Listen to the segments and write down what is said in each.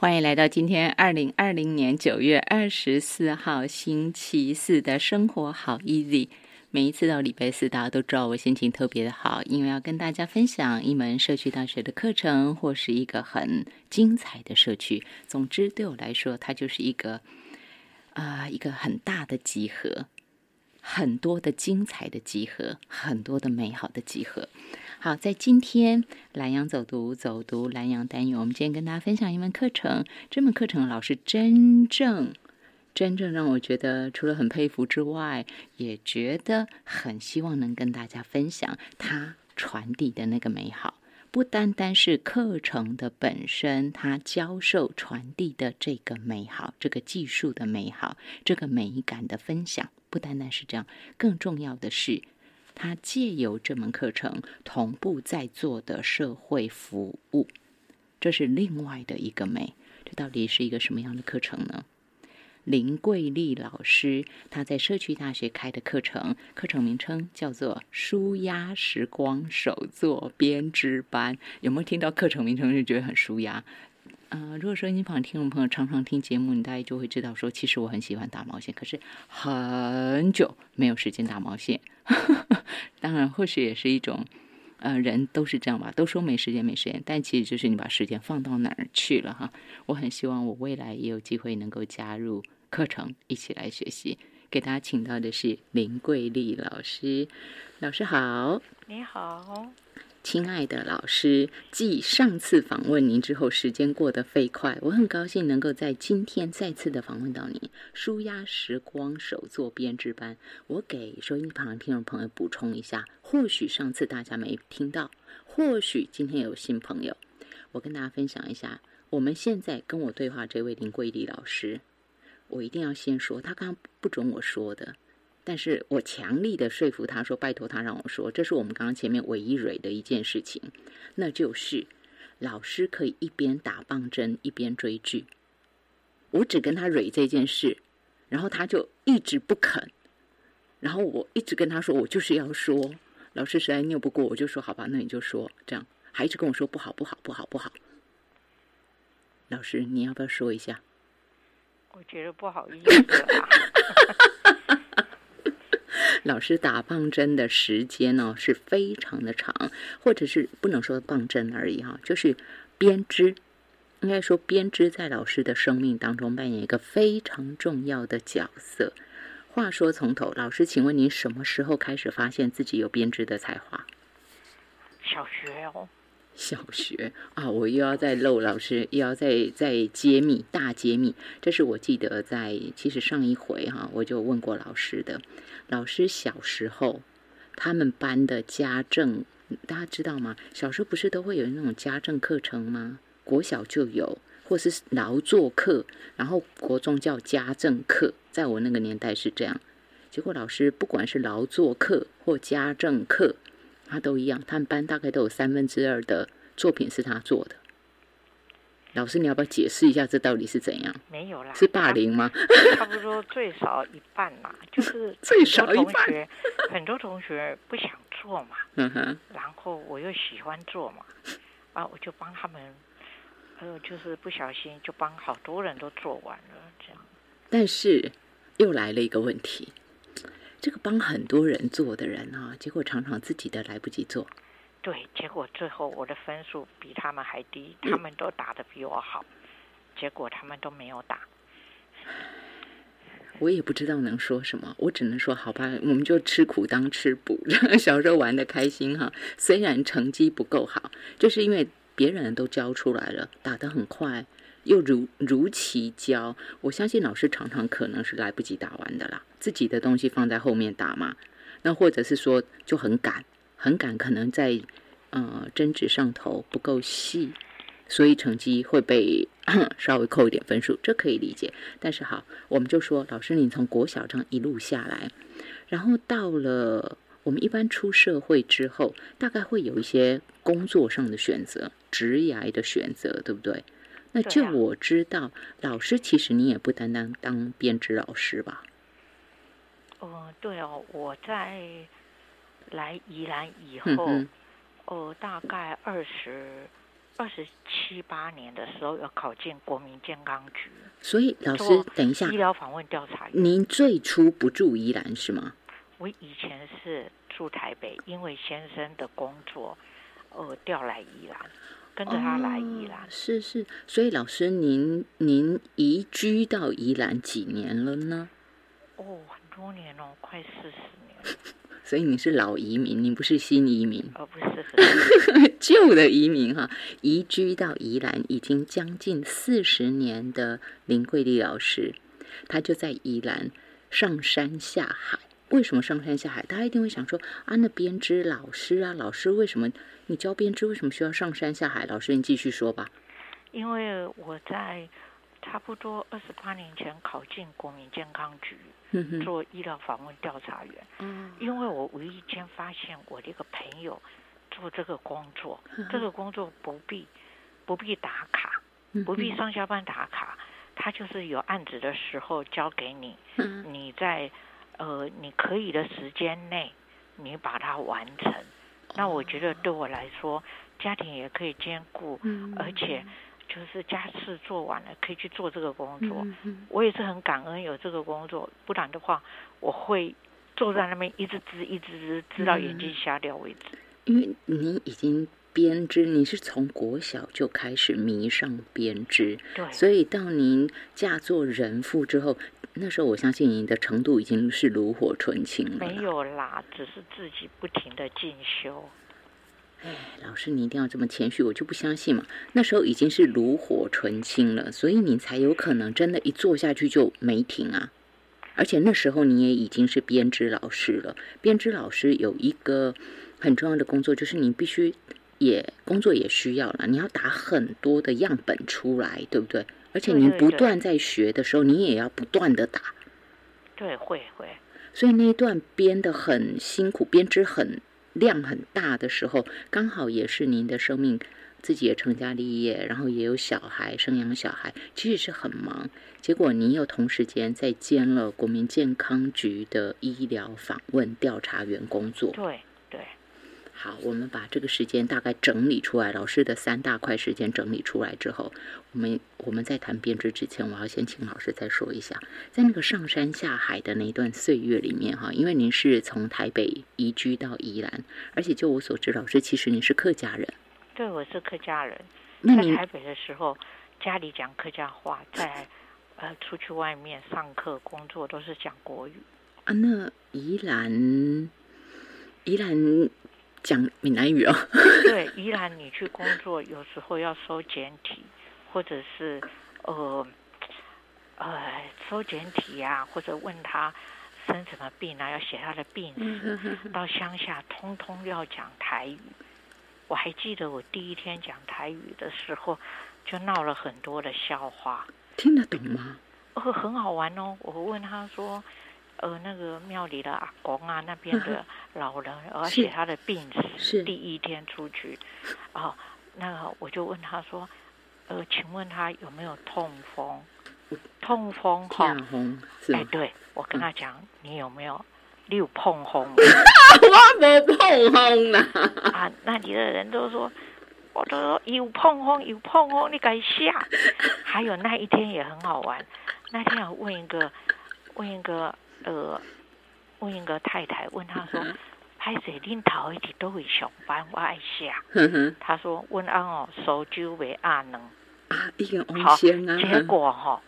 欢迎来到今天二零二零年九月二十四号星期四的生活好 easy。每一次到礼拜四，大家都知道我心情特别的好，因为要跟大家分享一门社区大学的课程，或是一个很精彩的社区。总之，对我来说，它就是一个啊、一个很大的集合，很多的精彩的集合，很多的美好的集合。好，在今天蓝洋走读走读蓝洋单元，我们今天跟大家分享一门课程。这门课程老师真正真正让我觉得，除了很佩服之外，也觉得很希望能跟大家分享他传递的那个美好。不单单是课程的本身，他教授传递的这个美好，这个技术的美好，这个美感的分享，不单单是这样，更重要的是。他借由这门课程同步在做的社会服务，这是另外的一个美。这到底是一个什么样的课程呢？林桂丽老师他在社区大学开的课程，课程名称叫做“舒压时光手作编织班”。有没有听到课程名称就觉得很舒压？呃，如果说你旁听众朋友常常听节目，你大概就会知道说，其实我很喜欢打毛线，可是很久没有时间打毛线。当然，或许也是一种，呃，人都是这样吧，都说没时间，没时间，但其实就是你把时间放到哪儿去了哈。我很希望我未来也有机会能够加入课程，一起来学习。给大家请到的是林桂丽老师，老师好。你好，亲爱的老师，继上次访问您之后，时间过得飞快，我很高兴能够在今天再次的访问到您。舒压时光手作编织班，我给收音旁听众朋友补充一下，或许上次大家没听到，或许今天有新朋友，我跟大家分享一下，我们现在跟我对话这位林桂丽老师，我一定要先说，他刚刚不准我说的。但是我强力的说服他说：“拜托他让我说，这是我们刚刚前面唯一蕊的一件事情，那就是老师可以一边打棒针一边追剧。我只跟他蕊这件事，然后他就一直不肯，然后我一直跟他说，我就是要说，老师实在拗不过，我就说好吧，那你就说，这样还一直跟我说不好不好不好不好。老师，你要不要说一下？我觉得不好意思啊。老师打棒针的时间呢是非常的长，或者是不能说棒针而已哈，就是编织。应该说编织在老师的生命当中扮演一个非常重要的角色。话说从头，老师，请问您什么时候开始发现自己有编织的才华？小学哦，小学啊，我又要再漏老师，又要再再揭秘大揭秘。这是我记得在其实上一回哈，我就问过老师的。老师小时候他们班的家政，大家知道吗？小时候不是都会有那种家政课程吗？国小就有，或是劳作课，然后国中叫家政课。在我那个年代是这样。结果老师不管是劳作课或家政课，他都一样，他们班大概都有三分之二的作品是他做的。老师，你要不要解释一下这到底是怎样？没有啦，是霸凌吗？差不多最少一半啦，就是 最少一半同学，很多同学不想做嘛，嗯哼，然后我又喜欢做嘛，啊，我就帮他们，呃，就是不小心就帮好多人都做完了，这样。但是又来了一个问题，这个帮很多人做的人啊，结果常常自己的来不及做。对，结果最后我的分数比他们还低，嗯他们都打得比我好，结果他们都没有打。我也不知道能说什么，我只能说好吧，我们就吃苦当吃补。小时候玩的开心哈，虽然成绩不够好，就是因为别人都教出来了，打得很快，又如如期教。我相信老师常常可能是来不及打完的啦，自己的东西放在后面打嘛。那或者是说就很赶，很赶，可能在呃针指上头不够细，所以成绩会被 稍微扣一点分数，这可以理解。但是好，我们就说，老师，你从国小这样一路下来，然后到了我们一般出社会之后，大概会有一些工作上的选择、职涯的选择，对不对？那就我知道，老师其实你也不单单当编织老师吧？哦，对哦，我在来宜兰以嗯后，哼，哦，大概二十二十七八年的时候要考进国民健康局。所以老师，等一下医，疗访问调查员。您最初不住宜兰是吗？我以前是住台北，因为先生的工作，呃，调来宜兰，跟着他来宜兰哦。是是，所以老师您您移居到宜兰几年了呢？哦，很多年哦，快四十年，所以你是老移民，你不是新移民，哦不是很 旧的移民哈。移居到宜兰已经将近四十年的林桂丽老师，他就在宜兰上山下海。为什么上山下海？大家一定会想说啊，那编织老师啊，老师为什么你教编织为什么需要上山下海？老师，你继续说吧。因为我在差不多二十八年前考进国民健康局做医疗访问调查员，嗯，因为我无意间发现我的一个朋友做这个工作，这个工作不必不必打卡，嗯不必上下班打卡，他就是有案子的时候交给你，嗯你在呃你可以的时间内，你把它完成。那我觉得对我来说，家庭也可以兼顾，嗯而且就是家事做完了，可以去做这个工作。我也是很感恩有这个工作，不然的话，我会坐在那边一直织，一直织，织到眼睛瞎掉为止。因为你已经编织，你是从国小就开始迷上编织，对，所以到您嫁做人妇之后，那时候我相信您的程度已经是炉火纯青了。没，有啦，只是自己不停的进修。哎，老师你一定要这么谦虚，我就不相信嘛。那时候已经是炉火纯青了，所以你才有可能真的，一做下去就没停啊。而且那时候你也已经是编织老师了。编织老师有一个很重要的工作，就是你必须也工作也需要了，你要打很多的样本出来，对不对？而且你对对对不断在学的时候，你也要不断的打。对，会会，所以那一段编的很辛苦，编织很量很大的时候，刚好也是您的生命，自己也成家立业，然后也有小孩，生养小孩，其实是很忙。结果您又同时间在兼了国民健康局的医疗访问调查员工作。对对，好，我们把这个时间大概整理出来，老师的三大块时间整理出来之后，我们我们在谈编织之前，我要先请老师再说一下，在那个上山下海的那一段岁月里面哈，因为您是从台北移居到宜兰，而且就我所知，老师其实你是客家人，对我是客家人，那你在台北的时候，家里讲客家话，在呃出去外面上课工作都是讲国语。啊，那宜兰宜兰讲闽南语哦，对，依然你去工作，有时候要收简体，或者是呃呃收简体呀、或者问他生什么病啊，要写他的病史。到乡下，通通要讲台语。我还记得我第一天讲台语的时候，就闹了很多的笑话。听得懂吗？呃，很好玩哦。我问他说，呃，那个庙里的阿公啊，那边的 老人，而且他的病史。是第一天出去，啊，那个我就问他说，呃，请问他有没有痛风？痛风哈、亚红是哎，吗？对，我跟他讲，你有没有你有碰红 我没碰风啦。啊？那里的人都说，我都说有碰风，有碰风，你敢下？还有那一天也很好玩，那天我问一个，问一个呃，问一个太太，问他说，拍水恁头一直都会上班，我爱下。哼哼她说，问安哦，手酒为阿能。啊，一个温好，仙啊，结果哈、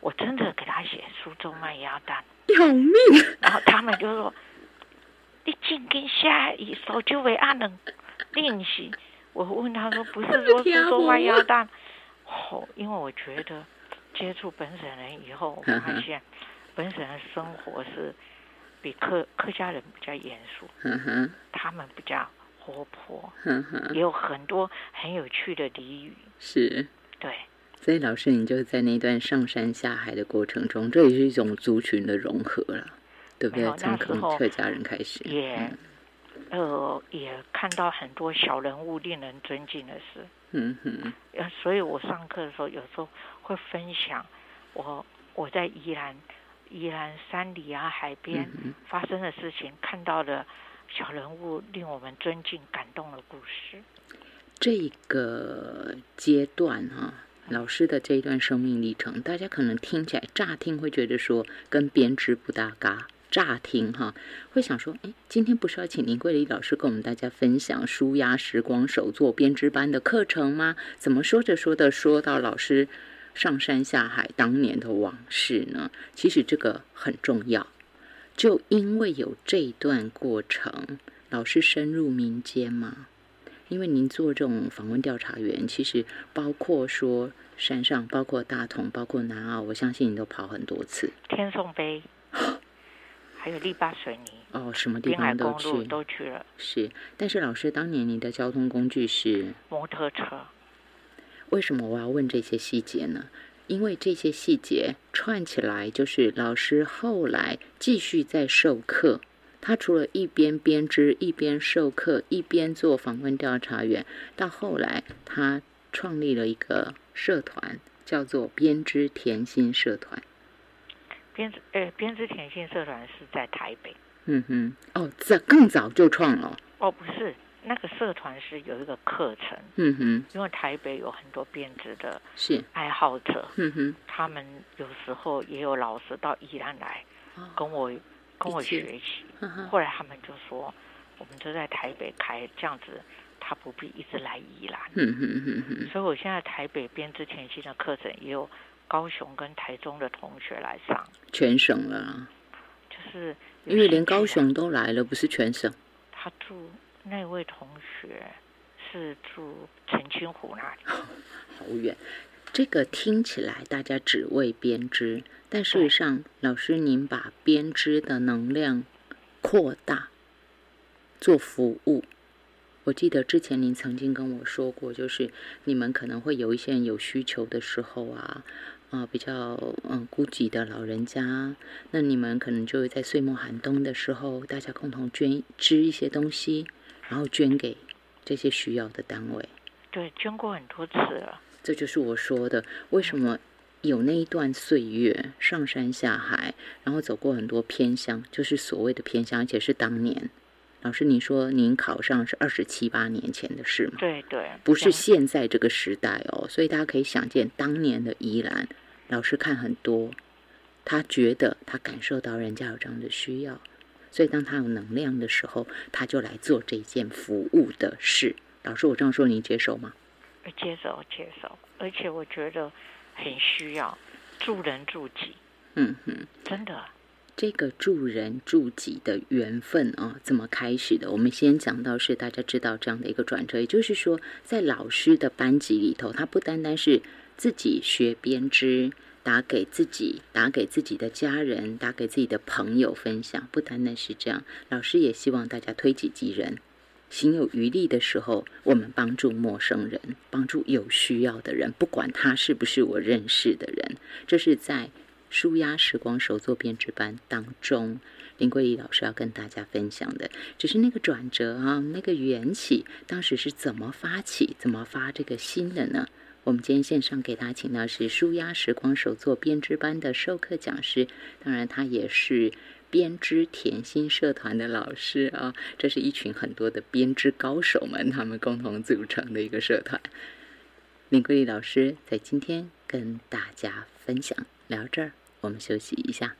我真的给他写苏州卖鸭蛋。要命！然后他们就说：“你进跟下以手就为阿能练习。”我问他说：“不是说苏州卖鸭蛋？”哦，因为我觉得接触本省人以后，我发现本省人生活是比客客家人比较严肃，嗯哼他们比较活泼，也有很多很有趣的俚语。是。对，所以老师，你就在那段上山下海的过程中，这也是一种族群的融合了，对不对？从客客家人开始，也嗯呃也看到很多小人物令人尊敬的事。嗯哼，呃，所以我上课的时候有时候会分享我我在宜兰宜兰山里啊海边嗯发生的事情，看到的小人物令我们尊敬感动的故事。这个阶段哈，老师的这一段生命历程，大家可能听起来乍听会觉得说跟编织不搭嘎。乍听哈，会想说，哎，今天不是要请林桂丽老师跟我们大家分享舒压时光手作编织班的课程吗？怎么说着说着说到老师上山下海当年的往事呢？其实这个很重要，就因为有这一段过程，老师深入民间嘛。因为您做这种访问调查员，其实包括说山上，包括大同，包括南澳，我相信你都跑很多次。天颂碑。还有力巴水泥哦，什么地方都去，都去了。是，但是老师当年你的交通工具是摩托车。为什么我要问这些细节呢？因为这些细节串起来，就是老师后来继续在授课。他除了一边编织，一边授课，一边做访问调查员，到后来他创立了一个社团，叫做编织甜心社团。编织诶，编织甜心社团是在台北。嗯哼，哦，这更早就创了。哦，不是，那个社团是有一个课程。嗯哼，因为台北有很多编织的是爱好者。嗯哼，他们有时候也有老师到宜兰来跟我跟我学习。后来他们就说，我们就在台北开，这样子他不必一直来宜兰。嗯哼哼哼。所以我现在台北编织甜心的课程也有。高雄跟台中的同学来上，全省了，就是因为连高雄都来了，不是全省。他住那位同学是住澄清湖那里，好远。这个听起来大家只为编织，但事实上，老师您把编织的能量扩大，做服务。我记得之前您曾经跟我说过，就是你们可能会有一些人有需求的时候啊。啊，比较嗯孤寂的老人家，那你们可能就会在岁末寒冬的时候，大家共同捐织一些东西，然后捐给这些需要的单位。对，捐过很多次了。这就是我说的，为什么有那一段岁月上山下海，然后走过很多偏乡，就是所谓的偏乡，而且是当年。老师，你说您考上是二十七八年前的事吗？对对，不是现在这个时代哦，所以大家可以想见当年的宜兰。老师看很多，他觉得他感受到人家有这样的需要，所以当他有能量的时候，他就来做这件服务的事。老师，我这样说，您接受吗？接受，接受。而且我觉得很需要助人助己。嗯哼，真的，这个助人助己的缘分啊，怎么开始的？我们先讲到是大家知道这样的一个转折，也就是说，在老师的班级里头，他不单单是。自己学编织，打给自己，打给自己的家人，打给自己的朋友分享。不单单是这样，老师也希望大家推己及人，心有余力的时候，我们帮助陌生人，帮助有需要的人，不管他是不是我认识的人。这是在舒压时光手作编织班当中，林桂丽老师要跟大家分享的，只是那个转折啊，那个缘起，当时是怎么发起，怎么发这个心的呢？我们今天线上给大家请到是舒压时光手作编织班的授课讲师，当然他也是编织甜心社团的老师啊。这是一群很多的编织高手们，他们共同组成的一个社团。林桂丽老师在今天跟大家分享，聊这儿，我们休息一下。